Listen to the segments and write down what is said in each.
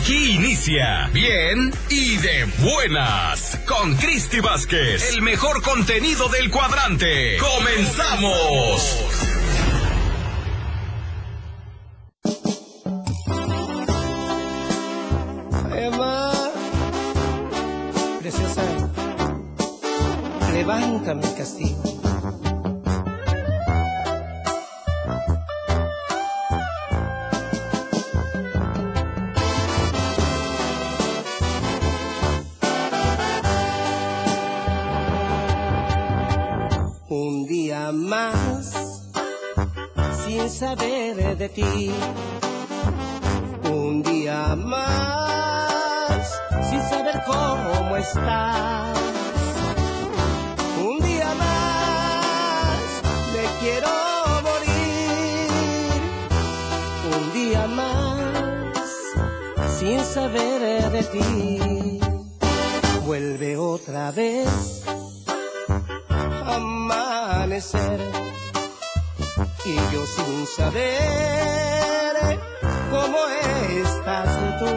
Aquí inicia Bien y de buenas con Cristi Vázquez, el mejor contenido del cuadrante. ¡Comenzamos! Emma, preciosa, levanta mi castigo. Saber de ti. Un día más, sin saber cómo estás. Un día más, me quiero morir. Un día más, sin saber de ti. Vuelve otra vez amanecer yo sin saber cómo estás tú,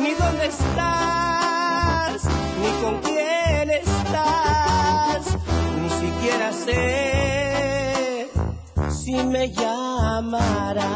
ni dónde estás, ni con quién estás, ni siquiera sé si me llamarás.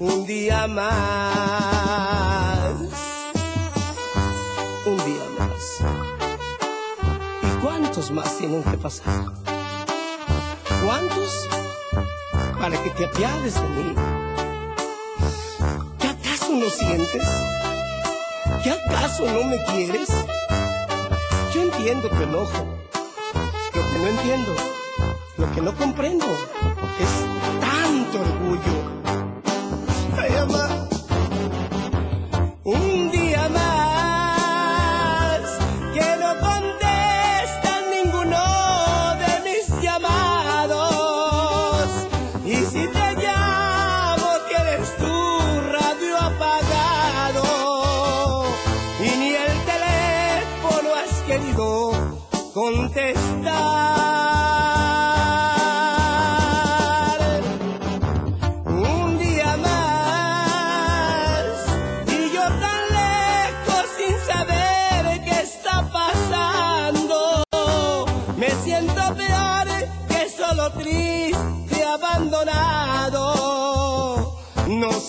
Un día más. Un día más. ¿Y cuántos más tienen que pasar? ¿Cuántos? Para que te apiades de mí. ¿Qué acaso no sientes? ¿Qué acaso no me quieres? Yo entiendo tu enojo. Lo que no entiendo, lo que no comprendo, es tanto orgullo.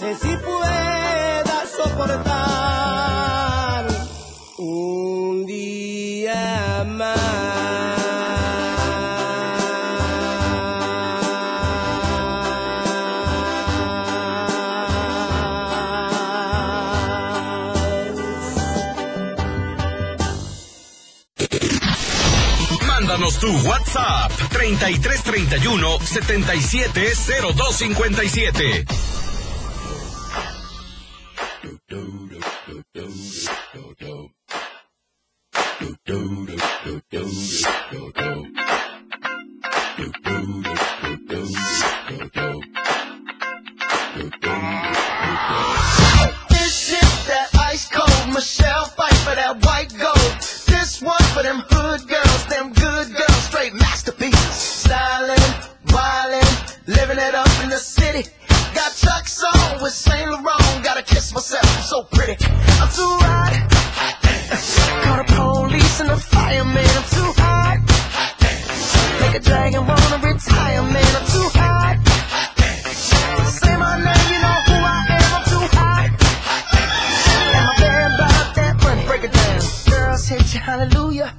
Sé si pueda soportar un día más. Tu WhatsApp 3331 770257. pretty. I'm too hot. Call the police and the fireman. I'm too hot. Make a dragon wanna retire, man. I'm too hot. Say my name, you know who I am. I'm too hot. And my band about that money. Break it down. Girls hit you, hallelujah.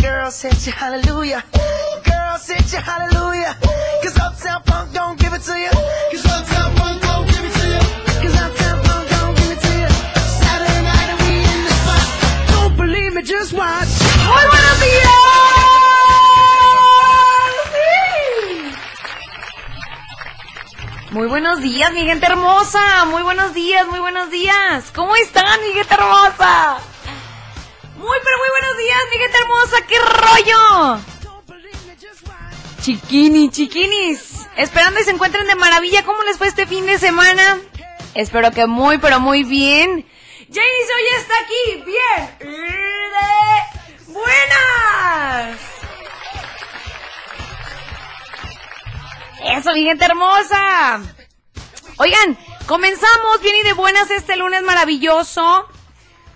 Girls hit you, hallelujah. Girls hit you, hallelujah. Buenos días, mi gente hermosa. Muy buenos días, muy buenos días. ¿Cómo están, mi gente hermosa? Muy, pero muy buenos días, mi gente hermosa. ¿Qué rollo? Chiquini, chiquinis. Esperando y se encuentren de maravilla. ¿Cómo les fue este fin de semana? Espero que muy, pero muy bien. Janice hoy está aquí. Bien. Buenas. Eso, mi gente hermosa. Oigan, comenzamos bien y de buenas este lunes maravilloso.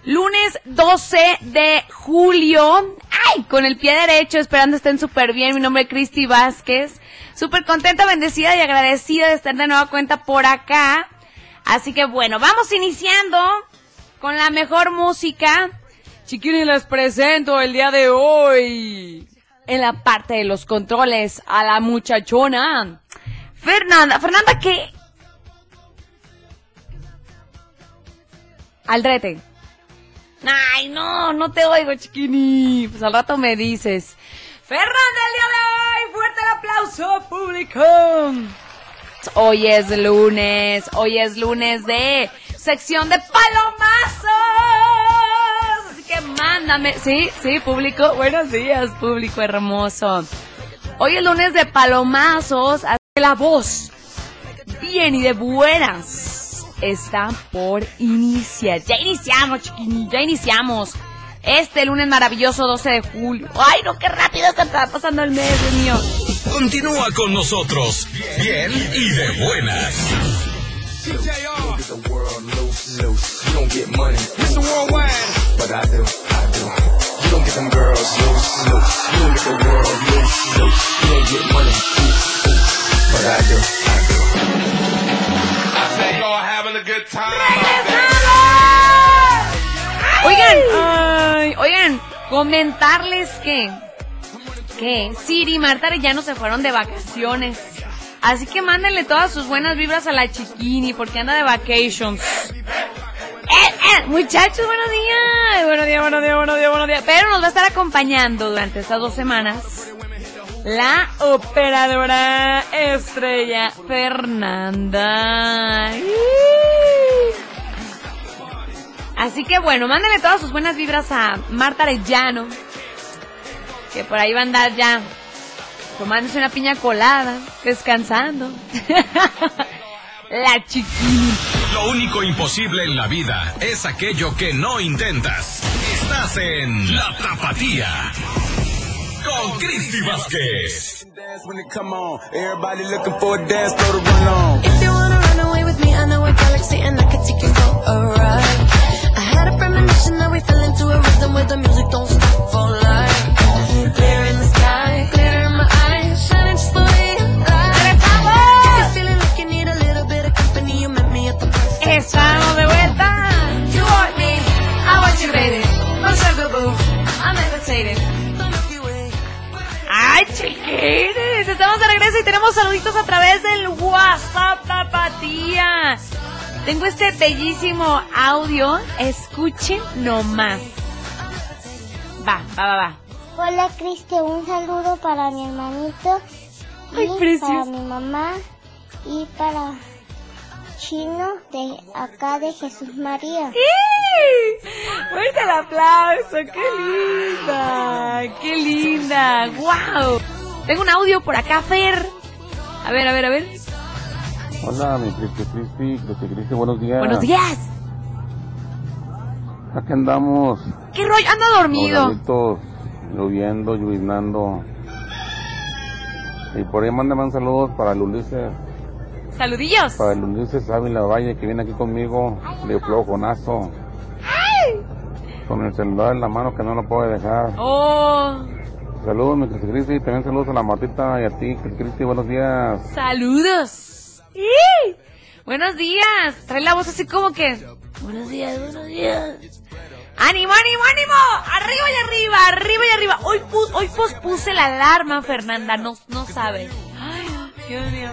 Lunes 12 de julio. ¡Ay! Con el pie derecho, esperando estén súper bien. Mi nombre es Cristi Vázquez. Súper contenta, bendecida y agradecida de estar de nueva cuenta por acá. Así que bueno, vamos iniciando con la mejor música. Chiquini, les presento el día de hoy. En la parte de los controles a la muchachona. Fernanda, Fernanda, ¿qué? Aldrete. Ay, no, no te oigo, chiquini. Pues al rato me dices. Fernanda, el día de hoy, fuerte el aplauso público. Hoy es lunes, hoy es lunes de sección de palomazos. Así que mándame, sí, sí, público, buenos días, público hermoso. Hoy es lunes de palomazos, así que la voz, bien y de buenas, está por iniciar. Ya iniciamos, chiquini, ya iniciamos. Este lunes maravilloso 12 de julio. Ay, no, qué rápido se está pasando el mes, Dios mío. Continúa con nosotros, bien y de buenas. But I do, I do. I say Oigan, ay, oigan, comentarles que, que Siri y Marta ya no se fueron de vacaciones. Así que mándenle todas sus buenas vibras a la chiquini porque anda de vacations. Eh, eh, muchachos, buenos días. Buenos días, buenos días, buenos días, buenos días. Pero nos va a estar acompañando durante estas dos semanas la operadora estrella Fernanda. Así que bueno, mándenle todas sus buenas vibras a Marta Arellano, que por ahí va a andar ya tomándose una piña colada, descansando. La chiquini. Lo único imposible en la vida es aquello que no intentas. Estás en La Tapatía. Con Cristi Vázquez. If you wanna run away with me, I know a galaxy and I can take you for a ride. We fell into a rhythm where the music don't stop for life. Clear in the sky, glitter in my eyes, shining just the way you like. If you're feeling like you need a little bit of company, you met me at the perfect Estamos de vuelta. You want me, I want you, baby. No sugar boo. I'm levitating. the Milky Way. ¡Ay, chiquines! Estamos de regreso y tenemos saluditos a través del WhatsApp Tapatía. Tengo este bellísimo audio. Escuchen nomás. Va, va, va, va. Hola Cristi, un saludo para mi hermanito Ay, y precioso. para mi mamá y para Chino de acá de Jesús María. ¡Sí! Fuerte el aplauso, qué linda, qué linda, wow. Tengo un audio por acá, Fer. A ver, a ver, a ver. Hola, mi Cristi Cristi, Cristi Cristi, buenos días. Buenos días. Aquí andamos, ¿Qué rollo? Anda dormido. oraditos, lloviendo, lloviznando. Y por ahí mándame un saludo para el Ulises, Saludillos. para el Ulises Ávila Valle que viene aquí conmigo, de flojonazo. Con el celular en la mano que no lo puede dejar. Oh, Saludos, mi Cristi Cristi, también saludos a la Martita y a ti, Cristi, buenos días. saludos. ¡Sí! Buenos días. Trae la voz así como que. Buenos días, buenos días. ¡Ánimo, ánimo, ánimo! ¡Arriba y arriba, arriba y arriba! Hoy dice la alarma, Fernanda, no, no sabe. Ay, Dios mío.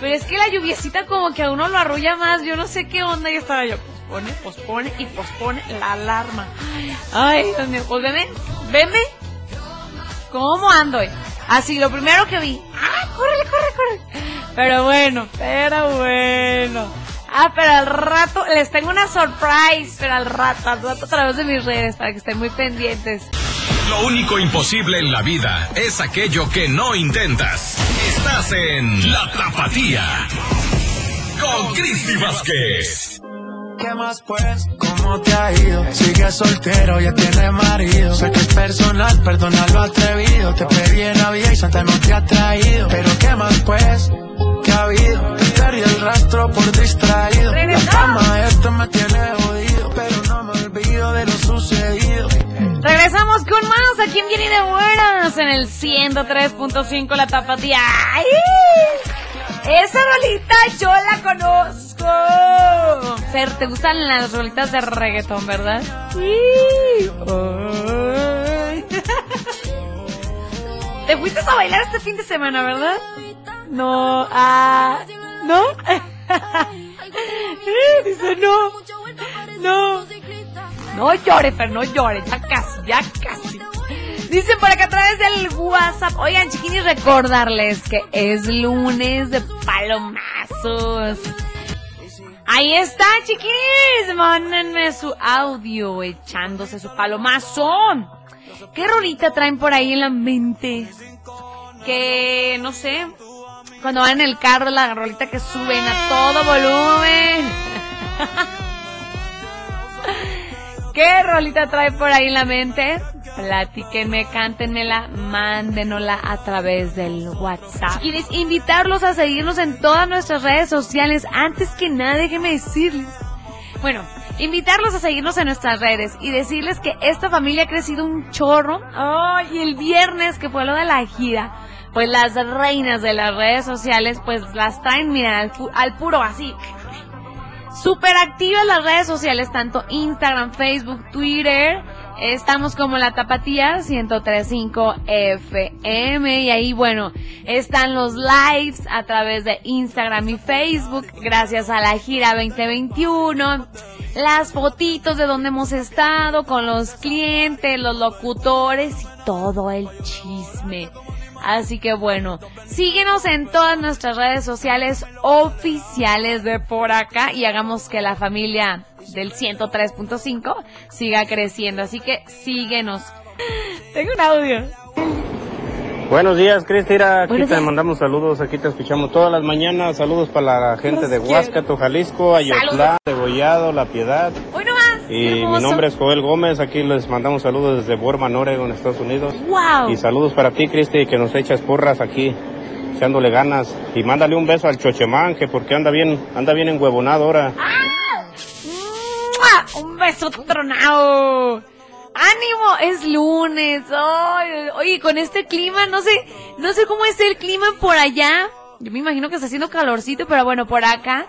Pero es que la lluviecita como que a uno lo arrulla más, yo no sé qué onda, y estaba yo, pospone, pospone y pospone la alarma. Ay, Dios mío, pues veme, veme, ¿cómo ando? hoy? Así, lo primero que vi, ¡ah, córrele, corre, corre! Pero bueno, pero bueno. Ah, pero al rato les tengo una surprise, pero al rato, al rato a través de mis redes para que estén muy pendientes. Lo único imposible en la vida es aquello que no intentas. Estás en La Tapatía. Con Cristi Vázquez. ¿Qué más pues? ¿Cómo te ha ido? Sigue soltero, ya tiene marido. Sé que es personal, perdona lo atrevido. Te pedí en Navidad y Santa no te ha traído. Pero ¿qué más pues? Perdí el rastro por distraído. La fama esto me tiene jodido, pero no me olvido de lo sucedido. Regresamos con más aquí en Bien y de Buenas en el 103.5 La Tapatía. ¡Ay! Esa rolita yo la conozco. Fer, ¿te gustan las rolitas de reggaetón, verdad? Sí. ¿Te fuiste a bailar este fin de semana, verdad? No, ah, ¿no? Dice no, no. No llore, Fer, no llore, ya casi, ya casi. Dicen por acá a través del WhatsApp. Oigan, chiquinis, recordarles que es lunes de palomazos. Ahí está, chiquinis. Mándenme su audio echándose su palomazo. ¿Qué rolita traen por ahí en la mente? Que, no sé, cuando van en el carro, la rolita que suben a todo volumen. ¿Qué rolita trae por ahí en la mente? Platíquenme, cántenmela, mándenosla a través del WhatsApp. ¿Quieres invitarlos a seguirnos en todas nuestras redes sociales? Antes que nada, déjenme decirles. Bueno, invitarlos a seguirnos en nuestras redes y decirles que esta familia ha crecido un chorro. Ay, y el viernes que fue lo de la gira, pues las reinas de las redes sociales, pues las traen, mira, al, al puro así. Súper activas las redes sociales, tanto Instagram, Facebook, Twitter. Estamos como la Tapatía 1035 FM y ahí, bueno, están los lives a través de Instagram y Facebook gracias a la gira 2021. Las fotitos de donde hemos estado con los clientes, los locutores y todo el chisme. Así que bueno, síguenos en todas nuestras redes sociales oficiales de por acá y hagamos que la familia del 103.5 siga creciendo. Así que síguenos. Tengo un audio. Buenos días, Cristina. Aquí te mandamos saludos. Aquí te escuchamos todas las mañanas. Saludos para la gente de Los Huáscato, Jalisco, Ayotlán, Degollado, La Piedad. Nomás. Y mi nombre es Joel Gómez. Aquí les mandamos saludos desde Borman, Oregon, Estados Unidos. Wow. Y saludos para ti, Cristi, que nos echas porras aquí, echándole ganas. Y mándale un beso al Chochemán, que porque anda bien, anda bien enhuevonado ahora. ¡Mua! Un beso tronado. ¡Ánimo! Es lunes. Ay, oye, con este clima, no sé, no sé cómo es el clima por allá. Yo me imagino que está haciendo calorcito, pero bueno, por acá.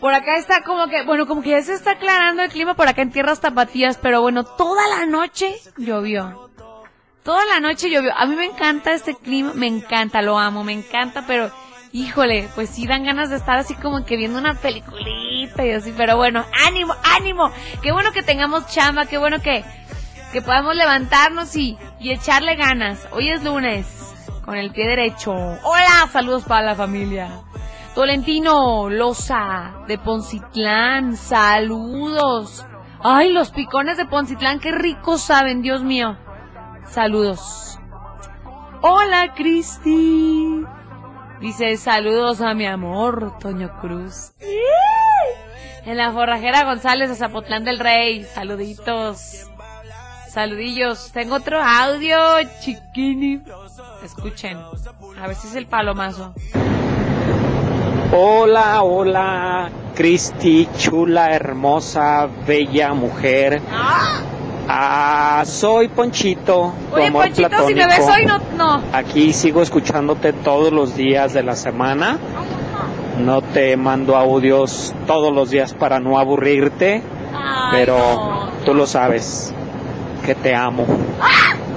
Por acá está como que, bueno, como que ya se está aclarando el clima por acá en tierras tapatías, pero bueno, toda la noche llovió. Toda la noche llovió. A mí me encanta este clima, me encanta, lo amo, me encanta, pero híjole, pues sí dan ganas de estar así como que viendo una peliculita y así, pero bueno, ánimo, ánimo. Qué bueno que tengamos chamba, qué bueno que, que podamos levantarnos y, y echarle ganas. Hoy es lunes, con el pie derecho. Hola, saludos para la familia. Tolentino Loza de Poncitlán, saludos. Ay, los picones de Poncitlán, qué ricos saben, Dios mío. Saludos. Hola, Cristi. Dice, saludos a mi amor, Toño Cruz. En la forrajera González de Zapotlán del Rey. Saluditos. Saludillos. Tengo otro audio, chiquini. Escuchen. A ver si es el palomazo. Hola, hola, Cristi, chula, hermosa, bella mujer. Ah, soy Ponchito, tu Oye, amor Ponchito, si me ves hoy, no, no. Aquí sigo escuchándote todos los días de la semana. No te mando audios todos los días para no aburrirte, pero tú lo sabes, que te amo.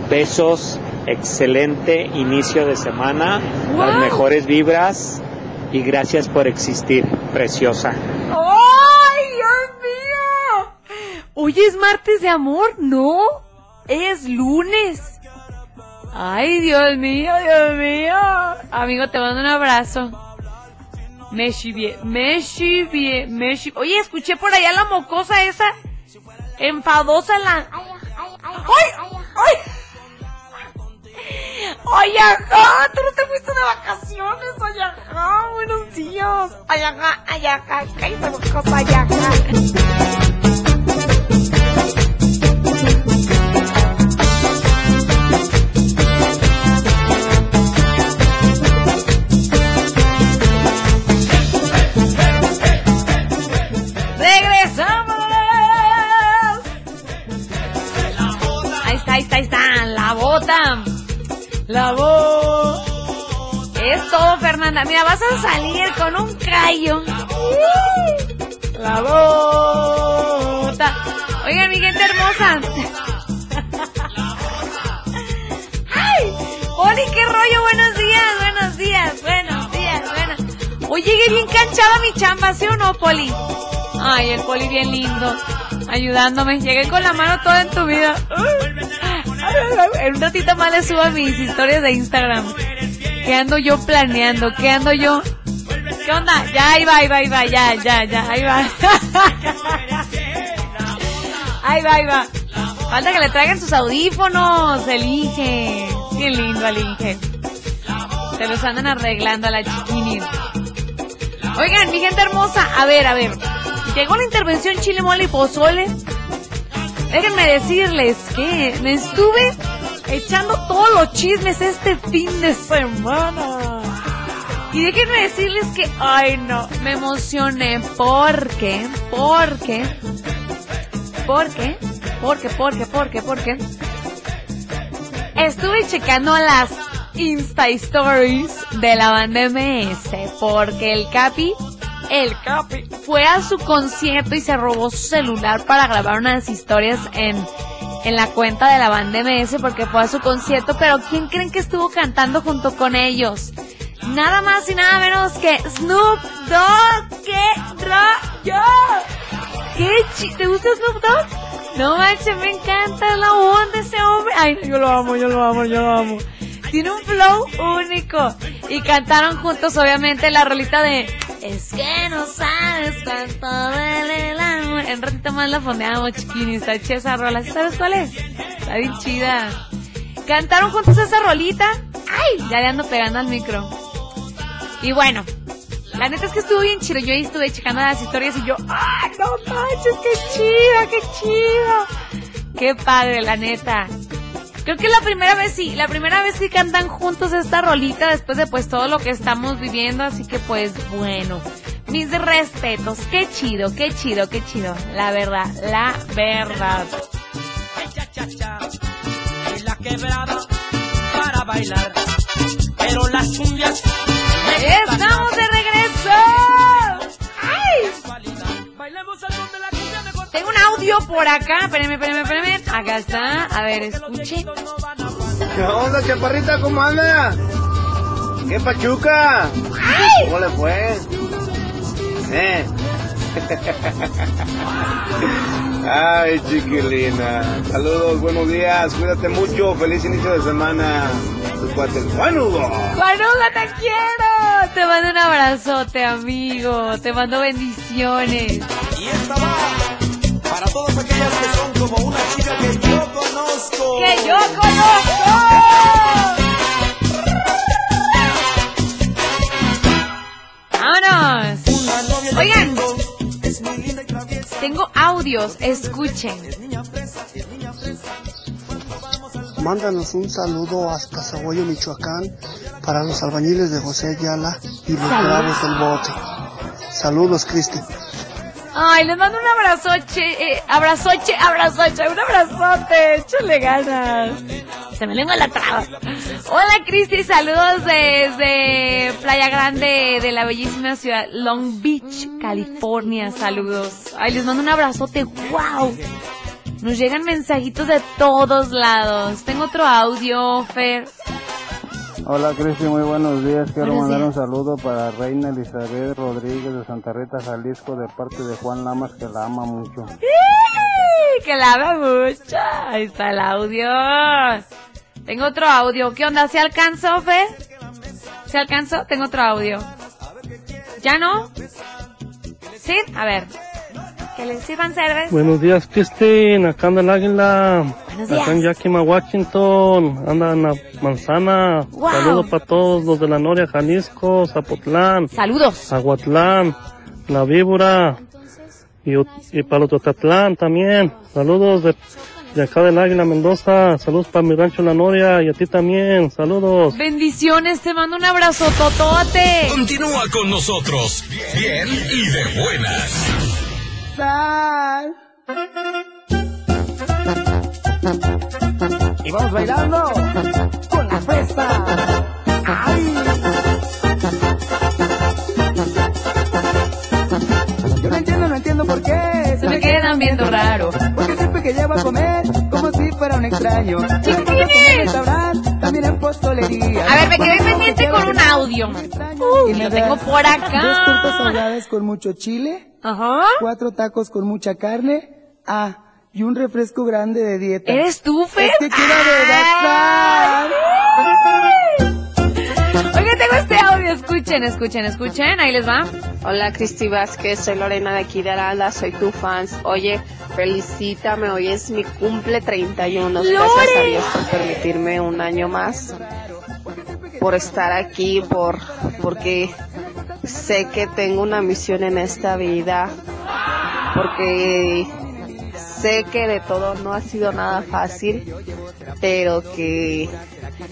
Besos excelente inicio de semana, las mejores vibras y gracias por existir, preciosa. ¡Ay, Dios mío! Hoy es martes de amor, no, es lunes. Ay, Dios mío, Dios mío. Amigo, te mando un abrazo. Me chivié, me chivié, me. Oye, escuché por allá la mocosa esa, enfadosa la... ¡Ay, ay! ¡Ay, ajá! Tú no te fuiste de vacaciones, ay, ajá. Buenos días. Ay, ajá, ay, ajá. Cállate, mocosa, ay, ajá. ¡Regresamos! Ahí está, ahí está, ahí está. La bota. La bota. Es todo, Fernanda. Mira, vas a salir con un callo. La bota. Oigan, mi gente hermosa. ¡Ay! Poli, qué rollo. Buenos días, buenos días, buenos días, buenos. Hoy llegué bien canchada mi chamba, ¿sí o no, Poli? Ay, el Poli bien lindo. Ayudándome. Llegué con la mano toda en tu vida. En un ratito más le subo a mis historias de Instagram. ¿Qué ando yo planeando? ¿Qué ando yo? ¿Qué onda? Ya, ahí va, ahí va, ahí va, ya, ya, ya, ahí va. Ahí va, ahí va. Falta que le traigan sus audífonos, elige. Qué lindo, elige. Se los andan arreglando a la chiquini. Oigan, mi gente hermosa, a ver, a ver. Llegó la intervención chile, mole y pozole. Déjenme decirles que me estuve echando todos los chismes este fin de semana. Y déjenme decirles que, ay no, me emocioné. Porque, porque, porque, porque, porque, porque, porque, estuve checando las Insta Stories de la banda MS porque el Capi, el Capi, fue a su concierto y se robó su celular para grabar unas historias en, en la cuenta de la banda MS porque fue a su concierto, pero ¿quién creen que estuvo cantando junto con ellos? Nada más y nada menos que Snoop Dogg, qué rollo. ¿Qué chi ¿Te gusta Snoop Dogg? No manches, me encanta la de ese hombre. Ay, yo lo amo, yo lo amo, yo lo amo. Tiene un flow único. Y cantaron juntos, obviamente, la rolita de Es que no sabes cuánto duele el amor. En ratito más la fondeamos, chiquini. Está chida esa rola. ¿Sí ¿Sabes cuál es? Está bien chida. Cantaron juntos esa rolita. ¡Ay! Ya le ando pegando al micro. Y bueno, la neta es que estuvo bien chido. Yo ahí estuve checando las historias y yo, ¡ay, no manches! ¡Qué chido, qué chido! ¡Qué padre, la neta! Creo que la primera vez sí, la primera vez que cantan juntos esta rolita después de pues todo lo que estamos viviendo, así que pues bueno, mis respetos, qué chido, qué chido, qué chido, la verdad, la verdad. la quebrada para bailar. Pero las cumbias ¡Estamos de regreso! ¡Ay! Tengo un audio por acá, espérenme, espérenme, espérenme. Acá está, a ver, escuche. ¿Qué onda, chaparrita? ¿Cómo anda? ¿Qué pachuca? ¿Cómo le fue? ¿Eh? Ay, chiquilina. Saludos, buenos días. Cuídate mucho. Feliz inicio de semana. Tu cuate, el Juanudo. Juanuga, te quiero. Te mando un abrazote, amigo. Te mando bendiciones. Y esta va para todas aquellas que son como una chica que yo conozco. ¡Que yo conozco! ¡Vámonos! Oigan, tengo audios, escuchen. Mándanos un saludo hasta Zaguayo, Michoacán, para los albañiles de José Ayala y los Saludos. bravos del bote. Saludos, Cristi. Ay, les mando un abrazoche, eh, abrazoche, abrazoche, un abrazote, échale ganas. Se me lengua la traba. Hola Cristi, saludos desde Playa Grande de la bellísima ciudad Long Beach, California, saludos. Ay, les mando un abrazote, wow. Nos llegan mensajitos de todos lados. Tengo otro audio, Fer. Hola Cristi, muy buenos días. Quiero Buenos mandar días. un saludo para Reina Elizabeth Rodríguez de Santa Rita, Jalisco, de parte de Juan Lamas, que la ama mucho. ¡Ih! Que la ama mucho. Ahí está el audio. Tengo otro audio. ¿Qué onda? ¿Se alcanzó, Fer? ¿Se alcanzó? Tengo otro audio. ¿Ya no? ¿Sí? A ver. Que les sirvan cerveza. Buenos días, Christine. Acá anda el águila. Buenos Acá en. Yakima, Washington. Anda en la manzana. Wow. Saludos para todos los de la Noria, Jalisco, Zapotlán. Saludos. Aguatlán, La Víbora. Y, y para Ototatlán también. Saludos de, de acá del Águila, Mendoza. Saludos para mi rancho La Noria y a ti también. Saludos. Bendiciones, te mando un abrazo totote. Continúa con nosotros, bien y de buenas. Sal. Y vamos bailando con la fresa. ¡Ay! Yo no entiendo, no entiendo por qué Se me quedan viendo raro. Porque siempre que llevo a comer, como si fuera un extraño. También en postolería. A ver, me quedé pendiente con un audio. Uy, lo tengo por Dos acá. tortas ahogadas con mucho chile. Ajá. Cuatro tacos con mucha carne. Ah, y un refresco grande de dieta. ¿Eres tú, Fer? Es que quiero adelgazar. Oigan, tengo este audio. Escuchen, escuchen, escuchen. Ahí les va. Hola Cristi Vázquez, soy Lorena de aquí de Aranda, soy tu fans. Oye, felicítame, hoy es mi cumple 31. Gracias a Dios por permitirme un año más, por estar aquí, por porque sé que tengo una misión en esta vida, porque sé que de todo no ha sido nada fácil, pero que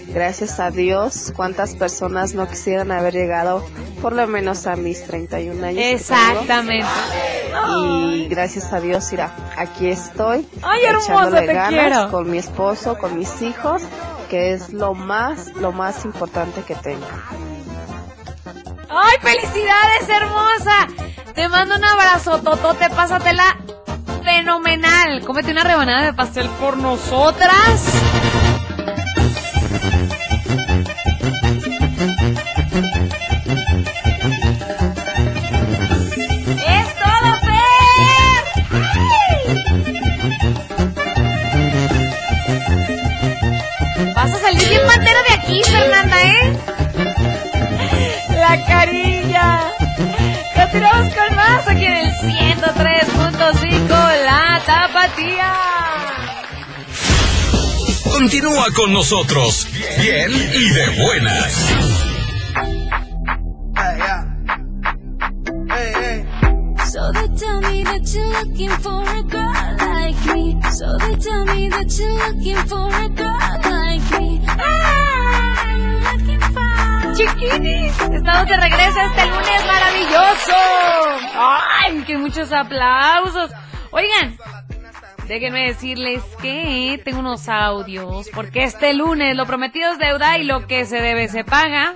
gracias a Dios, cuántas personas no quisieran haber llegado por lo menos a mis 31 años. Exactamente. Y gracias a Dios, mira, aquí estoy. Ay, hermosa, te ganas quiero. con mi esposo, con mis hijos, que es lo más, lo más importante que tengo. ¡Ay, felicidades, hermosa! Te mando un abrazo, Totote, pásatela fenomenal. Cómete una rebanada de pastel por nosotras. Con nosotros, bien y de buenas. So they tell me that you're looking for a girl like me. So they tell me that you're looking for a girl like me. I'm looking for. Chiquinis, estamos de regreso este lunes maravilloso. Ay, que muchos aplausos. Oigan, déjenme decirles que tengo unos audios, porque este lunes lo prometido es deuda y lo que se debe se paga.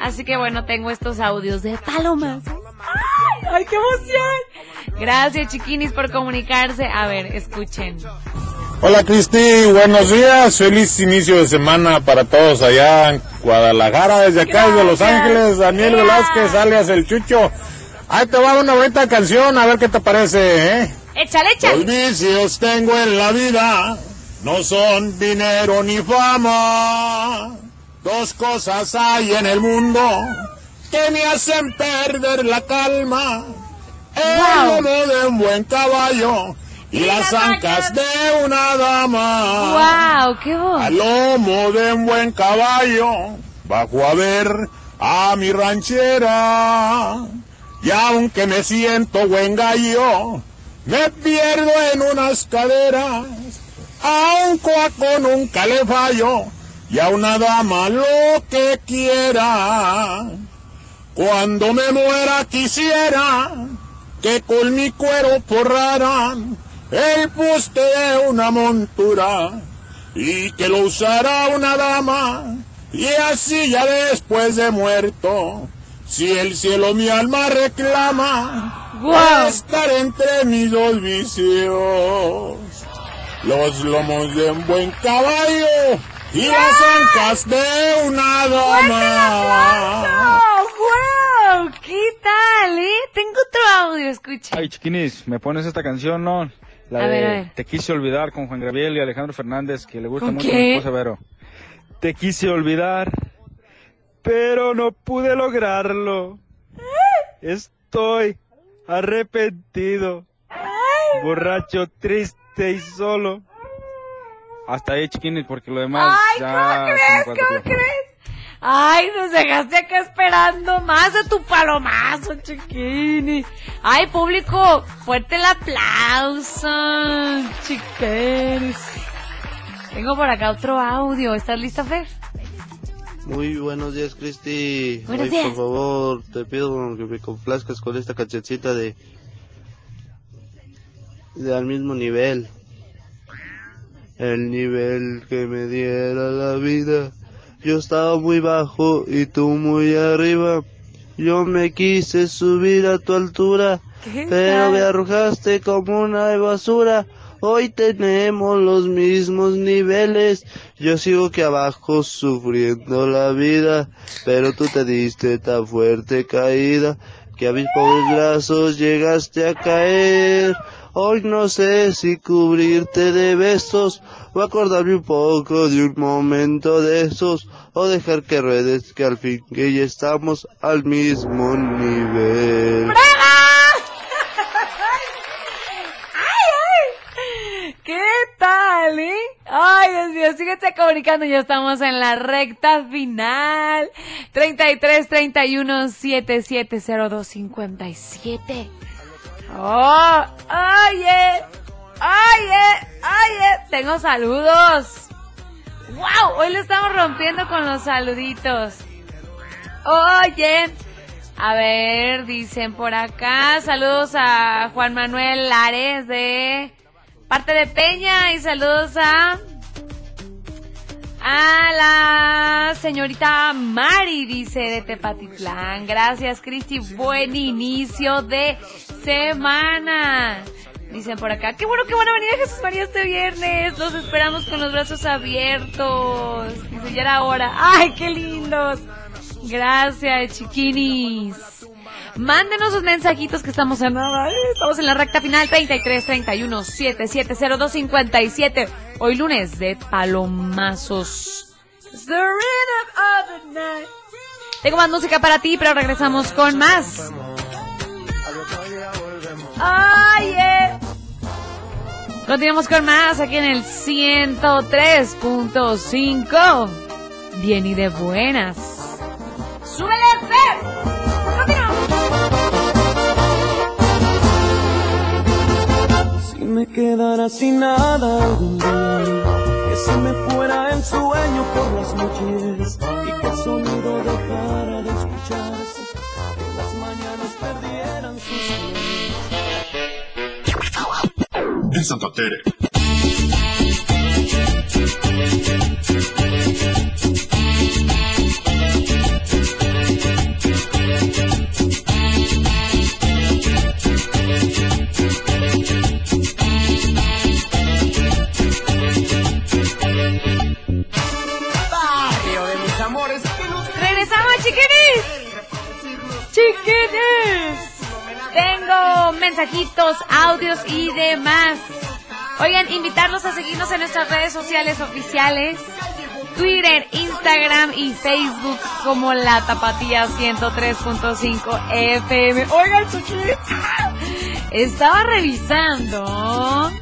Así que bueno, tengo estos audios de palomas. ¡Ay, ay, qué emoción! Gracias, chiquinis, por comunicarse. A ver, escuchen. Hola Cristi, buenos días, feliz inicio de semana para todos allá en Guadalajara, desde acá desde Los Ángeles, Daniel Velázquez, alias El Chucho. Ahí te va una bonita canción, a ver qué te parece, ¿eh? Échale, échale. Los vicios tengo en la vida, no son dinero ni fama. Dos cosas hay en el mundo que me hacen perder la calma. El lomo de un buen caballo y las ancas de una dama. ¡Wow! ¡Qué voz! Al lomo de un buen caballo bajo a ver a mi ranchera. Y aunque me siento buen gallo, me pierdo en unas caderas. A un cuaco nunca le fallo y a una dama lo que quiera. Cuando me muera quisiera que con mi cuero forraran el poste de una montura y que lo usara una dama y así ya después de muerto si el cielo mi alma reclama Guau. estar entre mis dos vicios los lomos de un buen caballo y las ancas de una dama. ¡Wow! ¿Qué tal, eh? Tengo otro audio, escucha. Ay, chiquinis, ¿me pones esta canción, no? La A de ver, a ver. Te quise olvidar con Juan Gabriel y Alejandro Fernández, que le gusta ¿Con mucho qué? a mi esposa Vero. Te quise olvidar, pero no pude lograrlo. Estoy arrepentido, borracho, triste y solo. Hasta ahí, chiquinis, porque lo demás Ay, ya... ¿cómo crees? ¿Cómo tiempo. crees? Ay, nos dejaste acá esperando más de tu palomazo, chiquini. Ay, público, fuerte el aplauso, chiquinis. Tengo por acá otro audio. ¿Estás lista, Fer? Muy buenos días, Cristi. Días. por favor, te pido que me complazcas con esta cancioncita de de al mismo nivel. El nivel que me diera la vida. Yo estaba muy bajo y tú muy arriba. Yo me quise subir a tu altura, ¿Qué pero me arrojaste como una basura. Hoy tenemos los mismos niveles. Yo sigo que abajo sufriendo la vida, pero tú te diste tan fuerte caída que a mis pobres brazos llegaste a caer. Hoy no sé si cubrirte de besos o acordarme un poco de un momento de esos o dejar que ruedes que al fin que ya estamos al mismo nivel. ¿Qué tal, eh? Ay, Dios síguete comunicando, ya estamos en la recta final. 33 31 7702 57. Oh, oye, oye, oye, tengo saludos. Wow, hoy lo estamos rompiendo con los saluditos. Oye, a ver, dicen por acá, saludos a Juan Manuel Lares de parte de Peña y saludos a a la señorita Mari, dice de Tepatitlán. Gracias, Cristi. Buen inicio de semana. Dicen por acá, qué bueno que van a venir a Jesús María este viernes. Los esperamos con los brazos abiertos. Dice, ya era hora. ¡Ay, qué lindos! Gracias, chiquinis. Mándenos sus mensajitos que estamos en, ay, estamos en la recta final 33 31 7702 57. Hoy lunes de palomazos. Tengo más música para ti, pero regresamos con más. Ay, yeah. Continuamos con más aquí en el 103.5. Bien y de buenas. ¡Súbele, Fer! Si me quedara sin nada algún día, que se me fuera el sueño por las noches y que el sonido dejara de escucharse, que las mañanas perdieran sus En Santa Tere. Mensajitos, audios y demás. Oigan, invitarlos a seguirnos en nuestras redes sociales oficiales. Twitter, Instagram y Facebook como La Tapatía 103.5 FM. Oigan, chiquinis. Estaba revisando.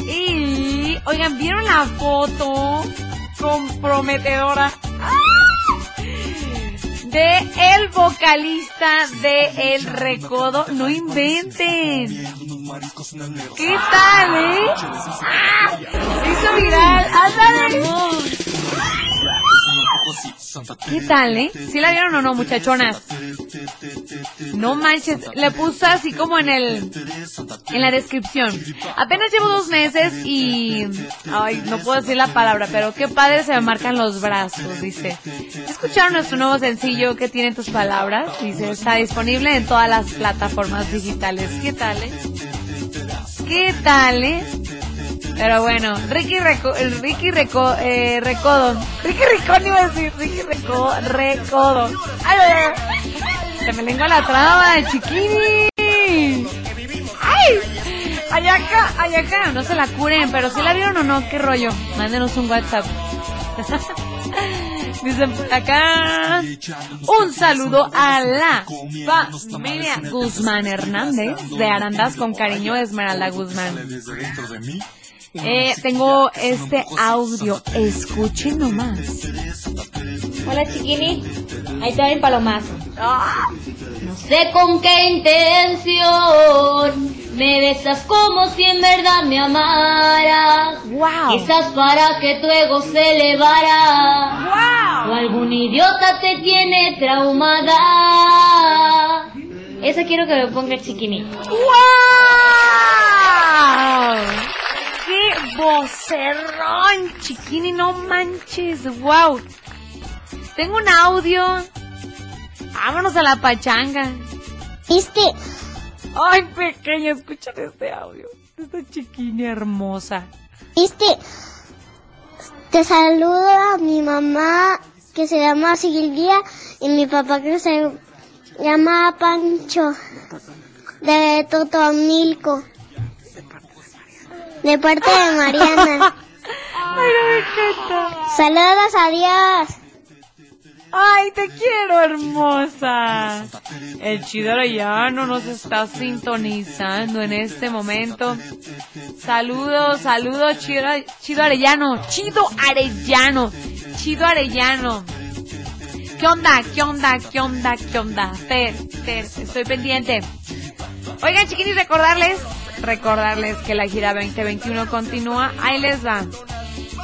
Y, oigan, ¿vieron la foto comprometedora? De el vocalista de El Recodo. No inventen. ¿Qué tal, eh? ¡Ah! Hizo viral. ¡Ándale! ¿Qué tal, eh? ¿Sí la vieron o no, muchachonas? No manches, le puse así como en el, en la descripción. Apenas llevo dos meses y, ay, no puedo decir la palabra, pero qué padre se me marcan los brazos, dice. ¿Escucharon nuestro nuevo sencillo que tiene tus palabras? Dice, está disponible en todas las plataformas digitales. ¿Qué tal, eh? ¿Qué tal, eh? Pero bueno, Ricky Reco, el Ricky Reco, eh, Recodo. Ricky Ricón iba a decir, Ricky Reco, Recodo. Ay. Se me lengua la traba, chiquini. ¡Ay! Ayaca, Ayaca, no se la curen, pero si la vieron o no, qué rollo. Mándenos un WhatsApp. Dicen por acá. Un saludo a la familia Guzmán Hernández de Arandas con cariño Esmeralda Guzmán. Eh, tengo este audio, escuchen nomás. Hola chiquini, ahí te va el palomazo. No sé con qué intención me besas como si en verdad me amaras. Wow. Quizás para que tu ego se elevara. Wow. O algún idiota te tiene traumada. Esa quiero que me ponga el chiquini. ¡Wow! ¡Qué vocerrón, chiquini! No manches, wow. Tengo un audio. Vámonos a la pachanga. ¿Viste? Ay, pequeña, escuchen este audio. Esta chiquini hermosa. ¿Viste? Te saludo a mi mamá que se llama Silvia y mi papá que se llama Pancho de Totomilco. De parte de Mariana. Ay, no me encanta. Saludos, adiós. Ay, te quiero, hermosa. El Chido Arellano nos está sintonizando en este momento. Saludos, saludos, Chido, Chido Arellano. Chido Arellano. Chido Arellano. ¿Qué onda? ¿Qué onda? ¿Qué onda? ¿Qué onda? Fer, Fer, estoy pendiente. Oigan, chiquinis, recordarles, recordarles que la gira 2021 continúa. Ahí les va.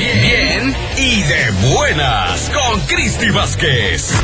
Bien, bien y de buenas con Cristi Vázquez.